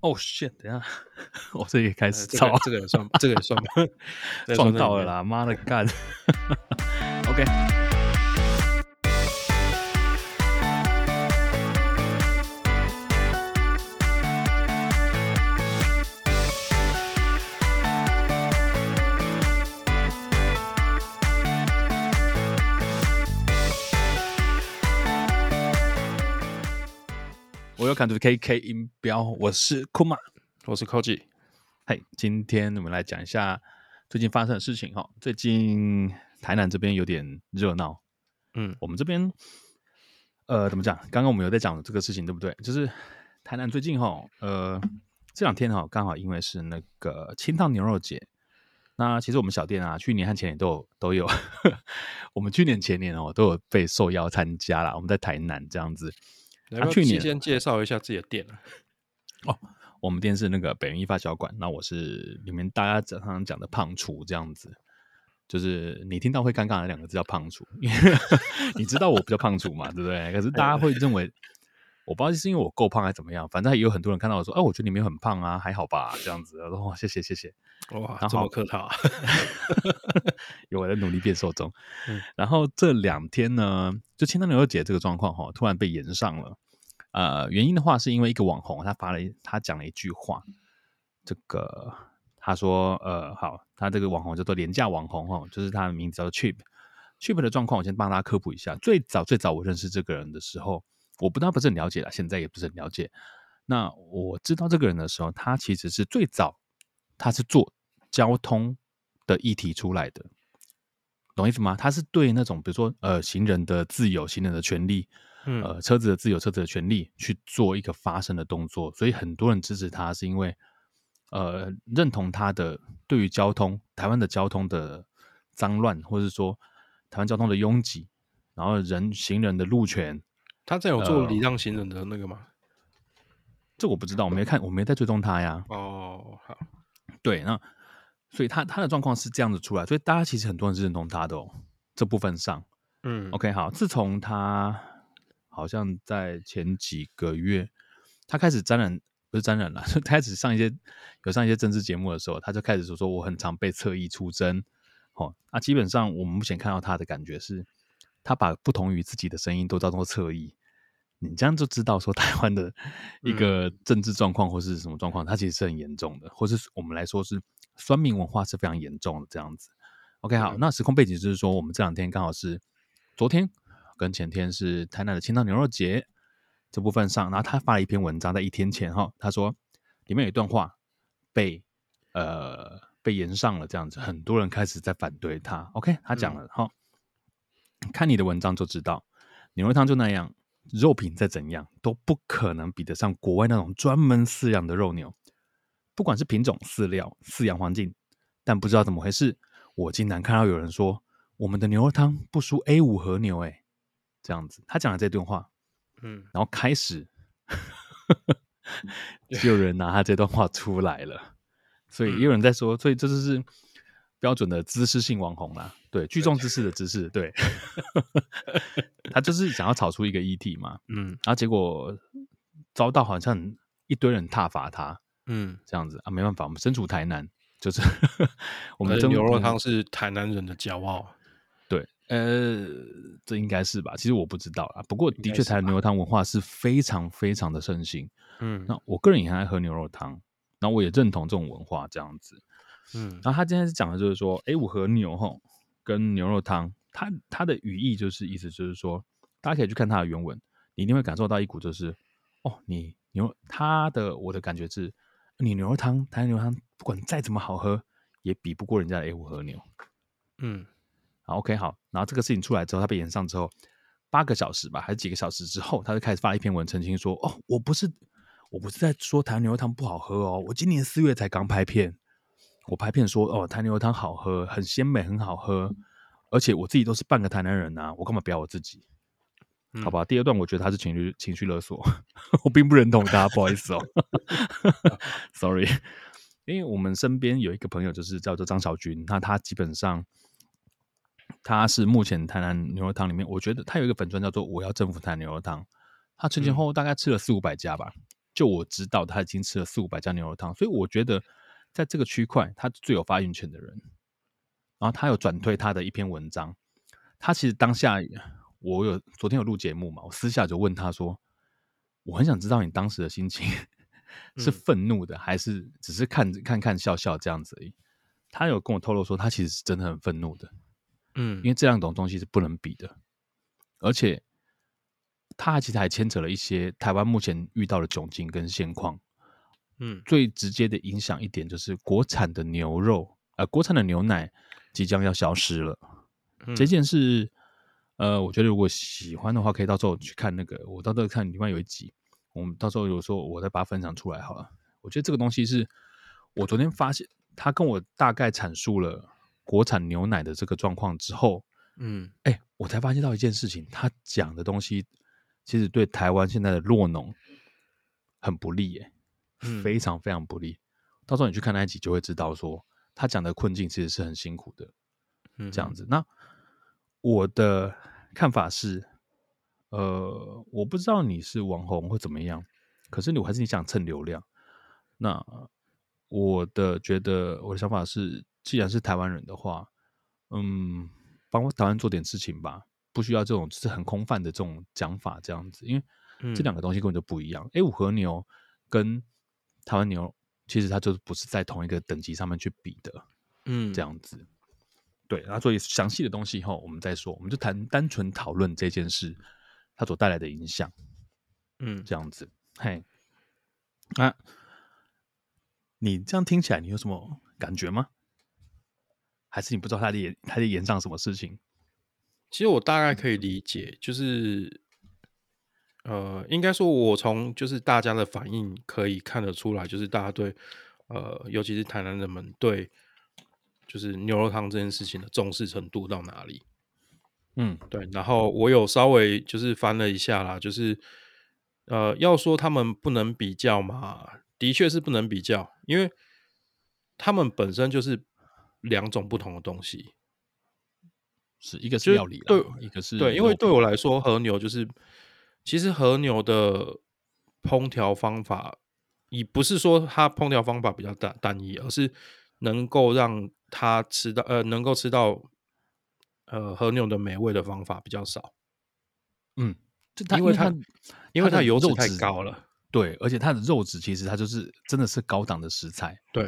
哦，shit！等下，我这也开始这个这个也算，这个也算吧，撞到了啦！妈的干！OK。看到 KK 音标，我是 Kuma，我是 Koji。嘿，今天我们来讲一下最近发生的事情哈。最近台南这边有点热闹，嗯，我们这边呃怎么讲？刚刚我们有在讲这个事情，对不对？就是台南最近哈，呃这两天哈刚好因为是那个清汤牛肉节，那其实我们小店啊，去年和前年都有都有，我们去年前年哦都有被受邀参加了。我们在台南这样子。他去年先介绍一下自己的店 哦，我们店是那个北园一发小馆，那我是里面大家常常讲的胖厨这样子，就是你听到会尴尬的两个字叫胖厨，因为 你知道我不叫胖厨嘛，对不对？可是大家会认为我不知道是因为我够胖还是怎么样，反正也有很多人看到我说，哎，我觉得你们很胖啊，还好吧？这样子，我说哇，谢谢谢谢，哇，这么客套啊，有我在努力变瘦中。嗯、然后这两天呢，就清汤牛肉姐这个状况哈，突然被延上了。呃，原因的话是因为一个网红他发了他讲了一句话，这个他说呃好，他这个网红叫做廉价网红哈，就是他的名字叫做 Cheap Cheap 的状况，我先帮大家科普一下。最早最早我认识这个人的时候，我不知道不是很了解了，现在也不是很了解。那我知道这个人的时候，他其实是最早他是做交通的议题出来的，懂意思吗？他是对那种比如说呃行人的自由、行人的权利。呃，车子的自由，车子的权利去做一个发声的动作，所以很多人支持他，是因为呃认同他的对于交通，台湾的交通的脏乱，或者说台湾交通的拥挤，然后人行人的路权，他在有做礼让行人的那个吗？呃，这我不知道，我没看，我没在追踪他呀。哦，好，对，那所以他他的状况是这样子出来，所以大家其实很多人是认同他的哦，这部分上，嗯，OK，好，自从他。好像在前几个月，他开始沾染，不是沾染了，就开始上一些有上一些政治节目的时候，他就开始说说我很常被侧翼出征。哦，那基本上我们目前看到他的感觉是，他把不同于自己的声音都当做侧翼。你这样就知道说台湾的一个政治状况或是什么状况，它其实是很严重的，或是我们来说是酸民文化是非常严重的这样子。OK，好，那时空背景就是说，我们这两天刚好是昨天。跟前天是台南的清汤牛肉节这部分上，然后他发了一篇文章，在一天前哈，他说里面有一段话被呃被延上了，这样子，很多人开始在反对他。OK，他讲了哈、嗯，看你的文章就知道，牛肉汤就那样，肉品再怎样都不可能比得上国外那种专门饲养的肉牛，不管是品种、饲料、饲养环境，但不知道怎么回事，我竟然看到有人说我们的牛肉汤不输 A 五和牛、欸，诶。这样子，他讲了这段话，嗯，然后开始 就有人拿他这段话出来了，所以也有人在说，所以这就是标准的知识性网红啦，对，聚众知识的知识，对，他就是想要炒出一个议题嘛，嗯，然后结果遭到好像一堆人挞伐他，嗯，这样子啊，没办法，我们身处台南，就是 我们的牛肉汤是台南人的骄傲。对呃，这应该是吧？其实我不知道啊。不过的确，台南牛肉汤文化是非常非常的盛行。嗯，那我个人也很爱喝牛肉汤，那我也认同这种文化这样子。嗯，然后他今天是讲的就是说哎，我和牛吼跟牛肉汤，它它的语义就是意思就是说，大家可以去看它的原文，你一定会感受到一股就是，哦，你牛它的我的感觉是，你牛肉汤台湾牛肉汤不管再怎么好喝，也比不过人家的 A 五和牛。嗯。好，OK，好。然后这个事情出来之后，他被延上之后，八个小时吧，还是几个小时之后，他就开始发了一篇文澄清说：“哦，我不是，我不是在说台湾牛肉汤不好喝哦，我今年四月才刚拍片，我拍片说哦，台牛肉汤好喝，很鲜美，很好喝，而且我自己都是半个台南人呐、啊，我干嘛表我自己？好吧。第二段我觉得他是情绪情绪勒索，我并不认同他，不好意思哦，sorry。因为我们身边有一个朋友，就是叫做张小军，那他基本上。他是目前台南牛肉汤里面，我觉得他有一个粉专叫做“我要征服台南牛肉汤”。他前前后后大概吃了四五百家吧，就我知道，他已经吃了四五百家牛肉汤，所以我觉得在这个区块，他最有发言权的人。然后他有转推他的一篇文章，他其实当下我有昨天有录节目嘛，我私下就问他说，我很想知道你当时的心情是愤怒的，还是只是看看看笑笑这样子而已。他有跟我透露说，他其实是真的很愤怒的，嗯，因为这两种东西是不能比的，而且。他其实还牵扯了一些台湾目前遇到的窘境跟现况，嗯，最直接的影响一点就是国产的牛肉，呃，国产的牛奶即将要消失了。嗯、这件事，呃，我觉得如果喜欢的话，可以到时候去看那个，我到时候看另外有一集，我们到时候有时候我再把它分享出来好了。我觉得这个东西是我昨天发现，他跟我大概阐述了国产牛奶的这个状况之后，嗯，哎、欸，我才发现到一件事情，他讲的东西。其实对台湾现在的弱农很不利耶，非常非常不利。到时候你去看那一集，就会知道说他讲的困境其实是很辛苦的。这样子。那我的看法是，呃，我不知道你是网红或怎么样，可是你还是你想蹭流量。那我的觉得，我的想法是，既然是台湾人的话，嗯，帮我台湾做点事情吧。不需要这种就是很空泛的这种讲法，这样子，因为这两个东西根本就不一样。A 五和牛跟台湾牛，其实它就是不是在同一个等级上面去比的，嗯，这样子。对，然后所以详细的东西以后我们再说，我们就谈单纯讨论这件事它所带来的影响，嗯，这样子。嘿，啊，你这样听起来，你有什么感觉吗？还是你不知道他在演他在演上什么事情？其实我大概可以理解，就是，呃，应该说，我从就是大家的反应可以看得出来，就是大家对，呃，尤其是台南人们对，就是牛肉汤这件事情的重视程度到哪里。嗯，对。然后我有稍微就是翻了一下啦，就是，呃，要说他们不能比较嘛，的确是不能比较，因为他们本身就是两种不同的东西。是一个是料理，对，一个是对，因为对我来说，和牛就是其实和牛的烹调方法，也不是说它烹调方法比较单单一，而是能够让它吃到呃，能够吃到呃和牛的美味的方法比较少。嗯，因为它因为它油脂太高了，对，而且它的肉质其实它就是真的是高档的食材，对。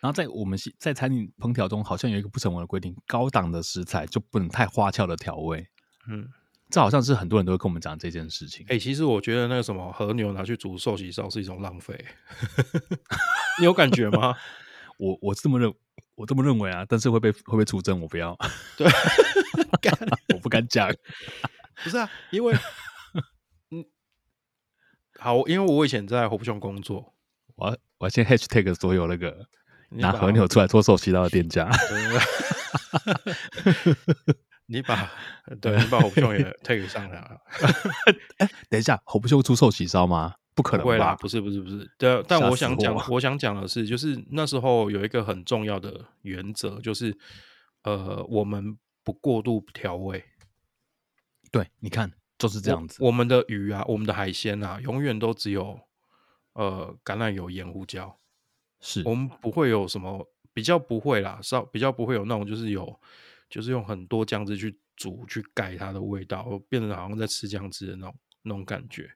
然后在我们在餐饮烹调中，好像有一个不成文的规定：高档的食材就不能太花俏的调味。嗯，这好像是很多人都会跟我们讲这件事情。哎、欸，其实我觉得那个什么和牛拿去煮寿喜烧是一种浪费，你有感觉吗？我我这么认，我这么认为啊，但是会被会被出征，我不要。对，我不敢讲。不是啊，因为 嗯，好，因为我以前在火不熊工作，我要我要先 hashtag 所有那个。拿和牛出来做寿喜烧的店家，你把对你把侯不秀也 tag 上来了。哎，等一下，侯不秀出寿喜烧吗？不可能吧？啦，不是不是不是。对，但我想讲，我，想讲的是，就是那时候有一个很重要的原则，就是呃，我们不过度调味。对，你看就是这样子。我，我们的鱼啊，我们的海鲜啊，永远都只有呃橄榄油、盐、胡椒。是我们不会有什么比较不会啦，少比较不会有那种就是有就是用很多酱汁去煮去盖它的味道，变得好像在吃酱汁的那种那种感觉。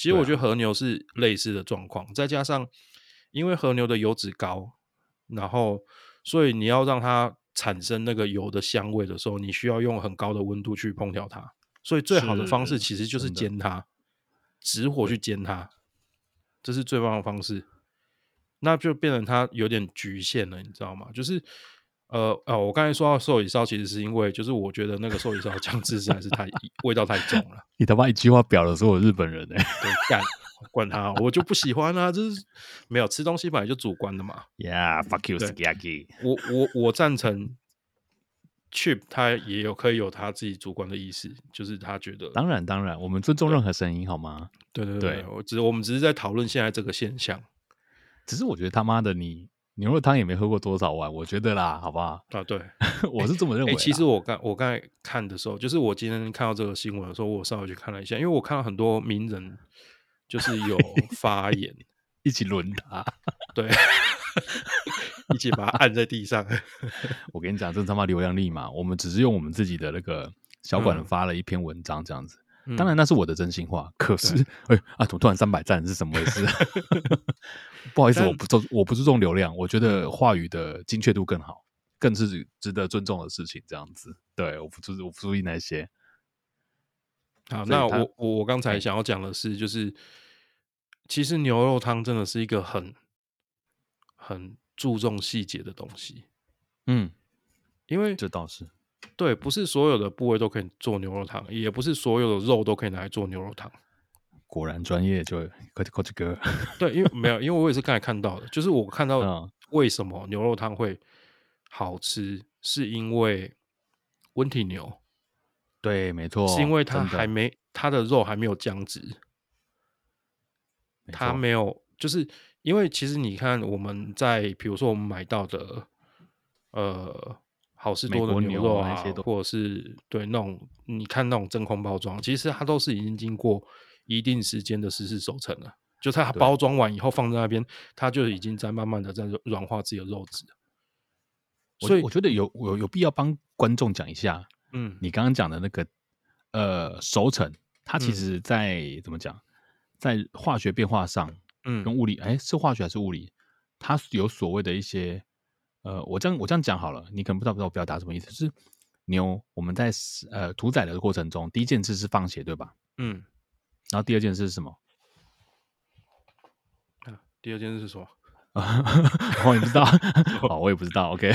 其实我觉得和牛是类似的状况，啊、再加上因为和牛的油脂高，然后所以你要让它产生那个油的香味的时候，你需要用很高的温度去烹调它。所以最好的方式其实就是煎它，直火去煎它，这是最棒的方式。那就变成它有点局限了，你知道吗？就是，呃，哦，我刚才说到寿喜烧，其实是因为，就是我觉得那个寿喜烧酱汁实在是太 味道太重了。你他妈一句话表了所有日本人哎、欸，对，干，管他，我就不喜欢啊，就是没有吃东西本来就主观的嘛。Yeah，fuck you，Sukiyaki。我我我赞成，Chip 他也有可以有他自己主观的意思，就是他觉得，当然当然，我们尊重任何声音好吗？对对对，对我只我们只是在讨论现在这个现象。只是我觉得他妈的，你牛肉汤也没喝过多少碗，我觉得啦，好不好？啊，对，我是这么认为、欸欸。其实我刚我刚才看的时候，就是我今天看到这个新闻的时候，我稍微去看了一下，因为我看到很多名人就是有发言，一起轮他，对，一起把他按在地上。我跟你讲，这他妈流量密码，我们只是用我们自己的那个小馆发了一篇文章这样子。嗯、当然那是我的真心话，可是哎啊，怎么突然三百赞是什么回事？不好意思，我不重，我不注重流量，我觉得话语的精确度更好，更是值得尊重的事情。这样子，对，我不注我不注意那些。好，那我我我刚才想要讲的是，就是其实牛肉汤真的是一个很很注重细节的东西。嗯，因为这倒是对，不是所有的部位都可以做牛肉汤，也不是所有的肉都可以拿来做牛肉汤。果然专业，就科技科技哥。对，因为没有，因为我也是刚才看到的，就是我看到为什么牛肉汤会好吃，是因为温体牛。对，没错，是因为它还没它的肉还没有僵直，它没有，就是因为其实你看我们在比如说我们买到的呃好市多的牛肉啊，或者是对那种你看那种真空包装，其实它都是已经经过一定时间的湿式熟成了，就它包装完以后放在那边，它就已经在慢慢的在软化自己的肉质。所以我觉得有有有必要帮观众讲一下。嗯，你刚刚讲的那个，呃，熟成，它其实在，嗯、怎么讲，在化学变化上，嗯，跟物理，哎，是化学还是物理？它有所谓的一些，呃，我这样我这样讲好了，你可能不知道不知道我表达什么意思。就是牛，我们在呃屠宰的过程中，第一件事是放血，对吧？嗯，然后第二件事是什么？啊，第二件事是什么？啊，我也不知道，哦，我也不知道。OK，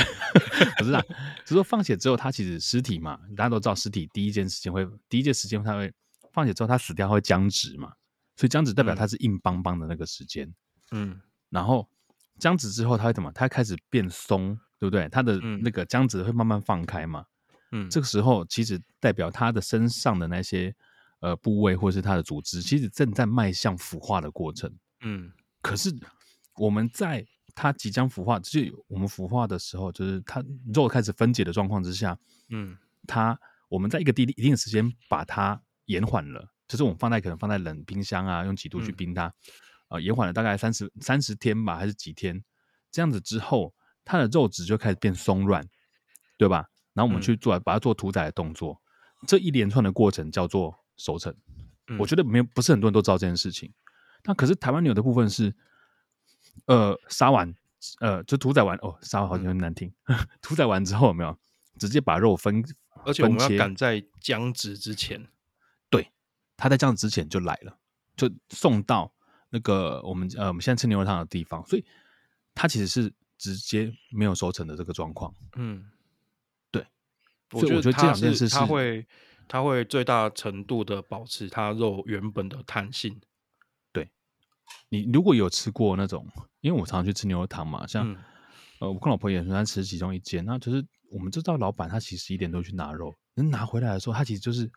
不是啊，就是说放血之后，它其实尸体嘛，大家都知道，尸体第一件事情会，第一件时间它会放血之后，它死掉会僵直嘛，所以僵直代表它是硬邦邦的那个时间。嗯，然后僵直之后，它会怎么？它开始变松，对不对？它的那个僵直会慢慢放开嘛。嗯，这个时候其实代表它的身上的那些呃部位或者是它的组织，其实正在迈向腐化的过程。嗯，可是。我们在它即将腐化，就是我们腐化的时候，就是它肉开始分解的状况之下，嗯，它我们在一个地一定的时间把它延缓了，就是我们放在可能放在冷冰箱啊，用几度去冰它，呃，延缓了大概三十三十天吧，还是几天？这样子之后，它的肉质就开始变松软，对吧？然后我们去做把它做屠宰的动作，嗯、这一连串的过程叫做熟成。嗯、我觉得没有不是很多人都知道这件事情，那可是台湾牛的部分是。呃，杀完，呃，就屠宰完哦，杀完好像有点难听。屠宰完之后有没有直接把肉分？而且我们要赶在僵直之前，对，它在僵直之前就来了，就送到那个我们呃我们现在吃牛肉汤的地方，所以它其实是直接没有收成的这个状况。嗯，对，我觉得这两件事它会它会最大程度的保持它肉原本的弹性。对你如果有吃过那种，因为我常常去吃牛肉汤嘛，像、嗯、呃，我跟老婆也很喜欢吃其中一间，那就是我们知道老板他其实一点都去拿肉，能拿回来的时候，他其实就是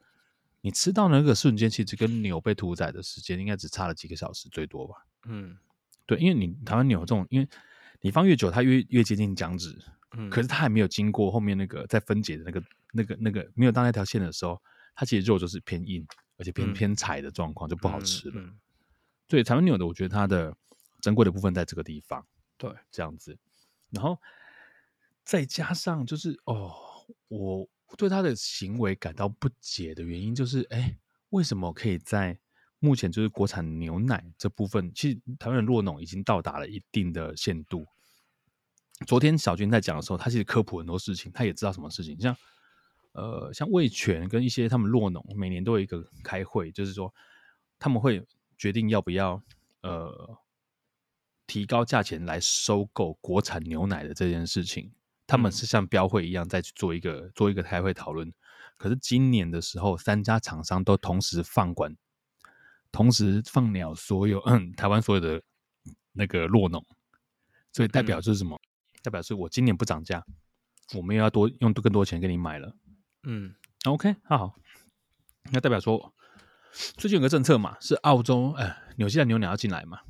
你吃到那个瞬间，其实跟牛被屠宰的时间应该只差了几个小时最多吧？嗯，对，因为你台湾牛这种，因为你放越久，它越越接近僵直，嗯，可是它还没有经过后面那个在分解的那个那个那个没有到那条线的时候，它其实肉就是偏硬，而且偏、嗯、偏柴的状况就不好吃了。对，台湾牛的，我觉得它的珍贵的部分在这个地方，对，这样子，然后再加上就是哦，我对他的行为感到不解的原因就是，哎，为什么可以在目前就是国产牛奶这部分，其实台湾的酪农已经到达了一定的限度。昨天小军在讲的时候，他其实科普很多事情，他也知道什么事情，像呃，像味全跟一些他们酪农每年都有一个开会，就是说他们会。决定要不要呃提高价钱来收购国产牛奶的这件事情，他们是像标会一样再去做一个做一个开会讨论。可是今年的时候，三家厂商都同时放管，同时放鸟所有嗯 台湾所有的那个落农，所以代表是什么？代表是我今年不涨价，我们又要多用更多钱给你买了。嗯，OK，那好，那代表说。最近有个政策嘛，是澳洲呃，纽西兰牛奶要进来嘛，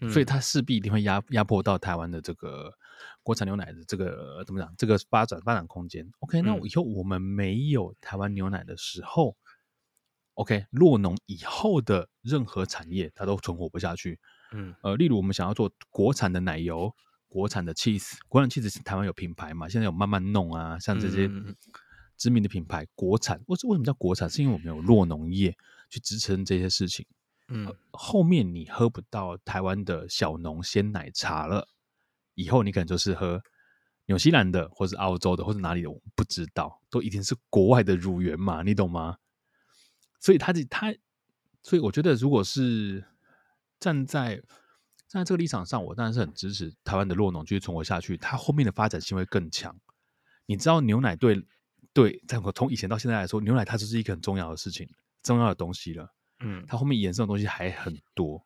嗯、所以它势必一定会压压迫到台湾的这个国产牛奶的这个怎么讲？这个发展发展空间。OK，、嗯、那以后我们没有台湾牛奶的时候，OK，酪农以后的任何产业它都存活不下去。嗯，呃，例如我们想要做国产的奶油、国产的 cheese，国产 cheese 是台湾有品牌嘛？现在有慢慢弄啊，像这些知名的品牌，国产。为为什么叫国产？是因为我们有酪农业去支撑这些事情。嗯、呃，后面你喝不到台湾的小农鲜奶茶了，以后你可能就是喝纽西兰的，或是澳洲的，或是哪里的，我不知道，都一定是国外的乳源嘛，你懂吗？所以他这他，所以我觉得如果是。站在站在这个立场上，我当然是很支持台湾的酪农继续存活下去。它后面的发展性会更强。你知道牛奶对对，在我从以前到现在来说，牛奶它就是一个很重要的事情，重要的东西了。嗯，它后面衍生的东西还很多。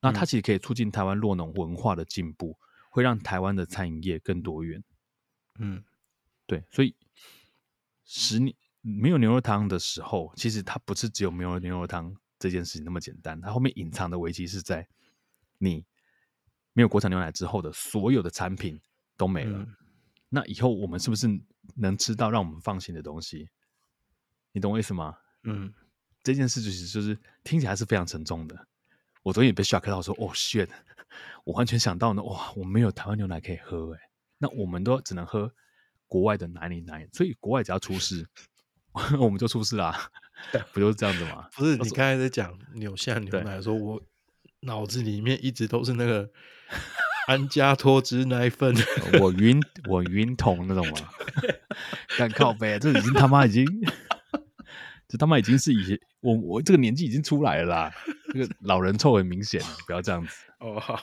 那它其实可以促进台湾酪农文化的进步，会让台湾的餐饮业更多元。嗯，对，所以十年没有牛肉汤的时候，其实它不是只有没有牛肉汤。这件事情那么简单，它后面隐藏的危机是在你没有国产牛奶之后的所有的产品都没了。嗯、那以后我们是不是能吃到让我们放心的东西？你懂我意思吗？嗯，这件事其实就是听起来是非常沉重的。我昨天也被 shock 到说，哦，shit，我完全想到呢，哇，我们没有台湾牛奶可以喝，哎，那我们都只能喝国外的奶里奶，所以国外只要出事，我们就出事啦。不就是这样子吗？不是，你刚才在讲纽西兰牛奶的时候，我脑子里面一直都是那个 安佳脱脂奶粉，我晕我晕桶那种吗？干靠北，这已经他妈已经，这他妈已经是以前我我这个年纪已经出来了啦，这个 老人臭很明显，不要这样子哦。好，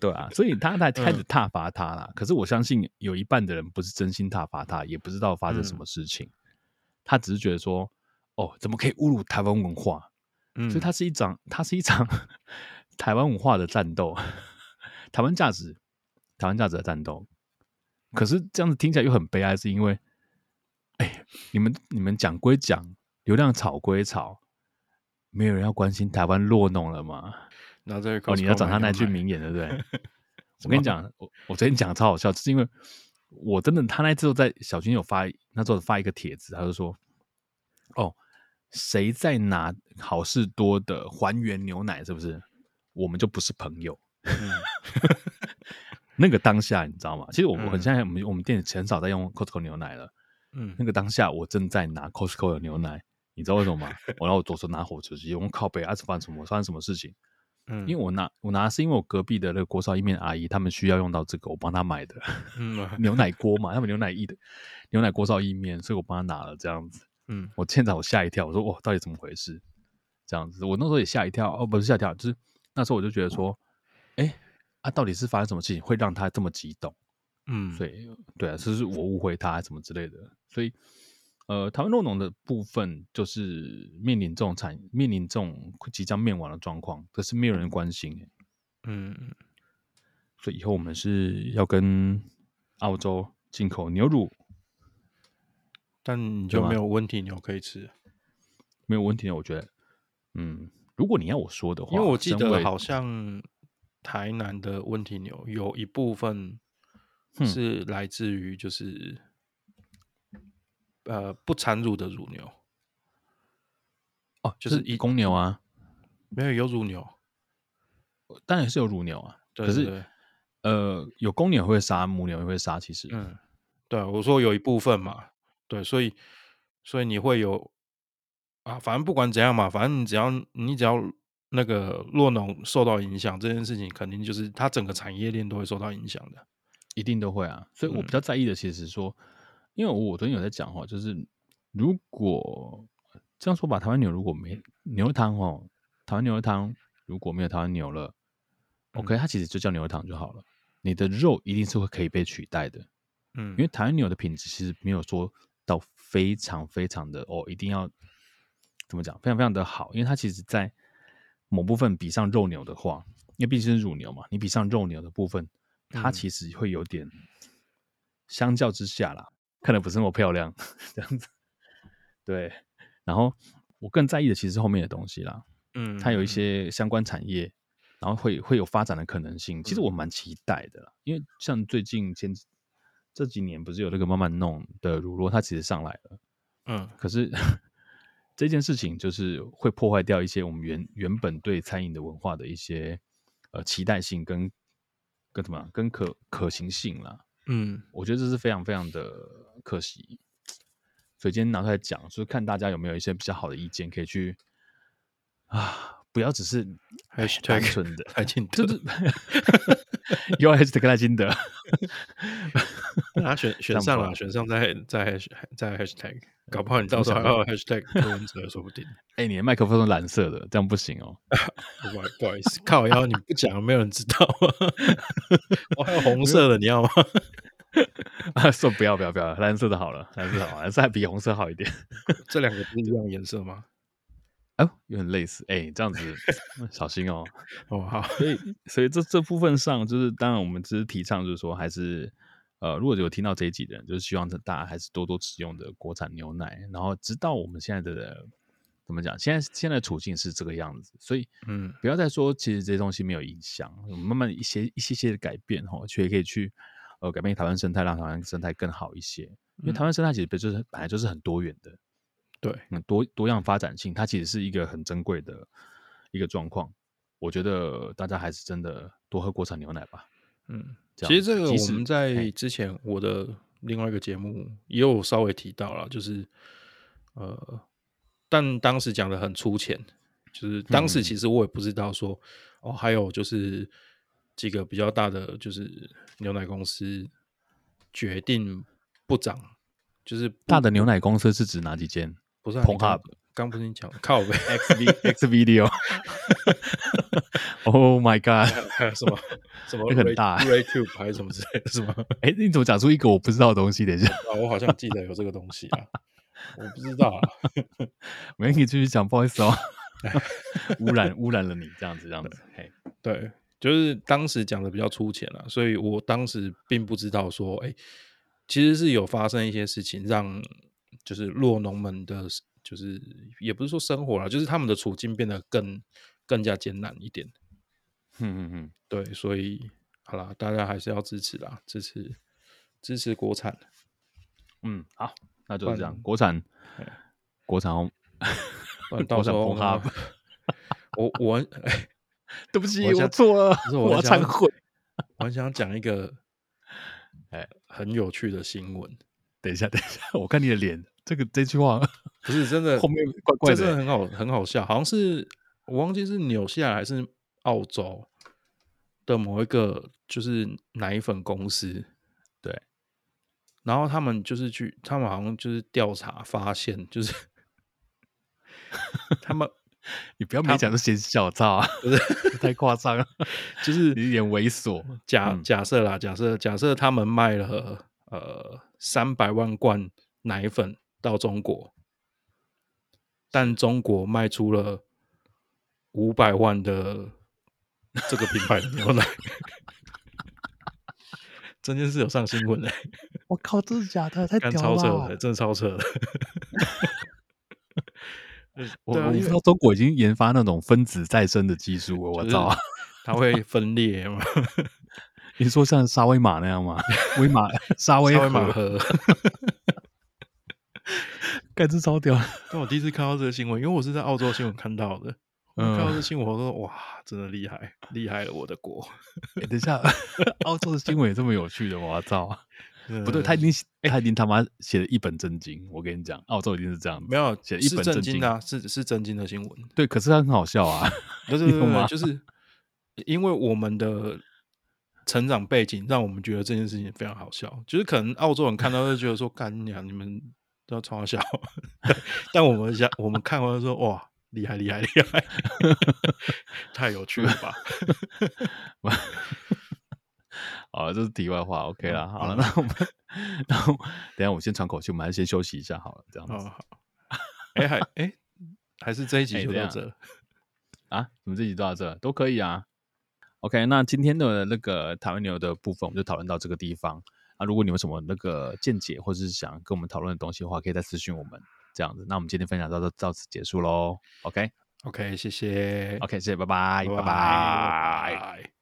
对啊，所以他才开始挞伐他啦。可是我相信有一半的人不是真心挞伐他，也不知道发生什么事情，他只是觉得说。哦，怎么可以侮辱台湾文化？嗯，所以它是一场，它是一场 台湾文化的战斗，台湾价值，台湾价值的战斗。可是这样子听起来又很悲哀，是因为，哎，你们你们讲归讲，流量炒归炒，没有人要关心台湾落农了吗？然后这哦，你要讲他那句名言，对不对？我跟你讲，我我昨天讲的超好笑，就是因为我真的，他那时候在小军有发，那时候发一个帖子，他就说，哦。谁在拿好事多的还原牛奶？是不是我们就不是朋友？嗯、那个当下你知道吗？其实我我们现在我们我们店里很少在用 Costco 牛奶了。嗯，那个当下我正在拿 Costco 的牛奶，你知道为什么吗？我然后我左手拿火球机，我靠北，啊，发生什么发生什么事情？嗯，因为我拿我拿是因为我隔壁的那个锅烧意面阿姨他们需要用到这个，我帮他买的。嗯，牛奶锅嘛，他们牛奶意的牛奶锅烧意面，所以我帮他拿了这样子。嗯，我现在我吓一跳，我说哇，到底怎么回事？这样子，我那时候也吓一跳，哦，不是吓一跳，就是那时候我就觉得说，哎，啊，到底是发生什么事情会让他这么激动？嗯，所以对啊，是是我误会他，什么之类的。所以，呃，台湾酪农的部分就是面临这种产，面临这种即将灭亡的状况，可是没有人关心。嗯，所以以后我们是要跟澳洲进口牛乳。但你就没有问题牛可以吃？没有问题牛，我觉得，嗯，如果你要我说的话，因为我记得好像台南的问题牛有一部分是来自于就是、嗯、呃不产乳的乳牛，哦，就是以公牛啊，没有有乳牛，当然是有乳牛啊，对对对，可是呃有公牛会杀，母牛也会杀，其实，嗯，对，我说有一部分嘛。对，所以，所以你会有啊，反正不管怎样嘛，反正你只要你只要那个酪农受到影响，这件事情肯定就是它整个产业链都会受到影响的，一定都会啊。所以我比较在意的其实是说，嗯、因为我昨天有在讲话，就是如果这样说吧，台湾牛如果没牛肉汤哦，台湾牛肉汤如果没有台湾牛了、嗯、，OK，它其实就叫牛肉汤就好了，你的肉一定是会可以被取代的，嗯，因为台湾牛的品质其实没有说。到非常非常的哦，一定要怎么讲？非常非常的好，因为它其实，在某部分比上肉牛的话，因为毕竟是乳牛嘛，你比上肉牛的部分，它其实会有点相较之下啦，看得不是那么漂亮 这样子。对，然后我更在意的其实是后面的东西啦，嗯，它有一些相关产业，然后会会有发展的可能性。其实我蛮期待的啦，因为像最近前。这几年不是有那个慢慢弄的乳酪，它其实上来了，嗯，可是 这件事情就是会破坏掉一些我们原原本对餐饮的文化的一些呃期待性跟跟什么跟可可行性啦。嗯，我觉得这是非常非常的可惜。所以今天拿出来讲，就是看大家有没有一些比较好的意见，可以去啊。不要只是单纯的 赖清德，就是又还是这个赖清德，他选选上了，选上再再再 hashtag，搞不好你到时候还要 hashtag 柯文哲说不定。哎、欸，你的麦克风是蓝色的，这样不行哦。不好意思，靠腰你不讲，没有人知道。我还有红色的，你要吗？啊，说不要不要不要，蓝色的好了，蓝色好，蓝色还比红色好一点。这两个不是一样颜色吗？哦，有点类似，哎、欸，这样子小心哦。哦，好，所以，所以这这部分上，就是当然，我们只是提倡，就是说，还是呃，如果有听到这一集的人，就是希望大家还是多多使用的国产牛奶，然后直到我们现在的怎么讲，现在现在的处境是这个样子，所以，嗯，不要再说其实这些东西没有影响，我们慢慢一些一些些的改变，哈，却可以去呃改变台湾生态，让台湾生态更好一些，因为台湾生态其实本就是本来就是很多元的。对，多多样发展性，它其实是一个很珍贵的一个状况。我觉得大家还是真的多喝国产牛奶吧。嗯，其实这个我们在之前我的另外一个节目也有稍微提到了，就是呃，但当时讲的很粗浅，就是当时其实我也不知道说、嗯、哦，还有就是几个比较大的就是牛奶公司决定不涨，就是大的牛奶公司是指哪几间？不是 Pornhub 刚不是你讲靠北 X V X Video，Oh my God，还 有什么什么很大 YouTube 还是什么之类的，是吗？哎，你怎么讲出一个我不知道的东西？等一下，啊，我好像记得有这个东西啊，我不知道啊。没，你继续讲，不好意思哦，污染污染了你，这样子这样子。嘿，对，就是当时讲的比较粗浅了，所以我当时并不知道说，哎，其实是有发生一些事情让。就是落农们的，就是也不是说生活了，就是他们的处境变得更更加艰难一点。嗯嗯嗯，对，所以好啦，大家还是要支持啦，支持支持国产。嗯，好，那就是这样，国产，国产，到时候 我我 对不起，我错了，我忏悔。我很想讲一个哎很有趣的新闻。等一下，等一下，我看你的脸。这个这句话不是真的，后面怪怪的，真的很好，很好笑。好像是我忘记是纽西兰还是澳洲的某一个，就是奶粉公司。对，然后他们就是去，他们好像就是调查发现，就是 他们，你不要没讲就先笑，操啊，不是 太夸张了，就是有点猥琐。假假设啦，假设假设他们卖了呃三百万罐奶粉。到中国，但中国卖出了五百万的这个品牌的牛奶，这件事有上新闻嘞！我靠，真的假的？太屌了！超扯的，真的超扯的。我我不知道中国已经研发那种分子再生的技术，我操！它会分裂吗？你说像沙威玛那样吗？威玛 沙威玛盒。盖子超屌！但我第一次看到这个新闻，因为我是在澳洲新闻看到的。嗯、看到这个新闻，我说：“哇，真的厉害，厉害了我的国！”欸、等一下，澳洲的新闻也这么有趣的？我操！不对，他已经他已经他妈写了一本正经。我跟你讲，澳洲一定是这样，没有写一本正经的，是是正经的新闻。对，可是他很好笑啊！不是，就是因为我们的成长背景，让我们觉得这件事情非常好笑。就是可能澳洲人看到就觉得说：“干娘，你们。”都要嘲笑，但我们想，我们看完说，哇，厉害厉害厉害，太有趣了吧？好了，这是题外话，OK 了。好了，那我们，然后等下我先喘口气，我们还是先休息一下好了，这样子。好，哎还哎还是这一集就到这啊？我们这一集就到这都可以啊。OK，那今天的那个台湾牛的部分，我们就讨论到这个地方。啊，如果你有什么那个见解，或者是想跟我们讨论的东西的话，可以再私讯我们这样子。那我们今天分享到这到此结束喽。OK，OK，谢谢。OK，谢谢，拜拜，拜拜。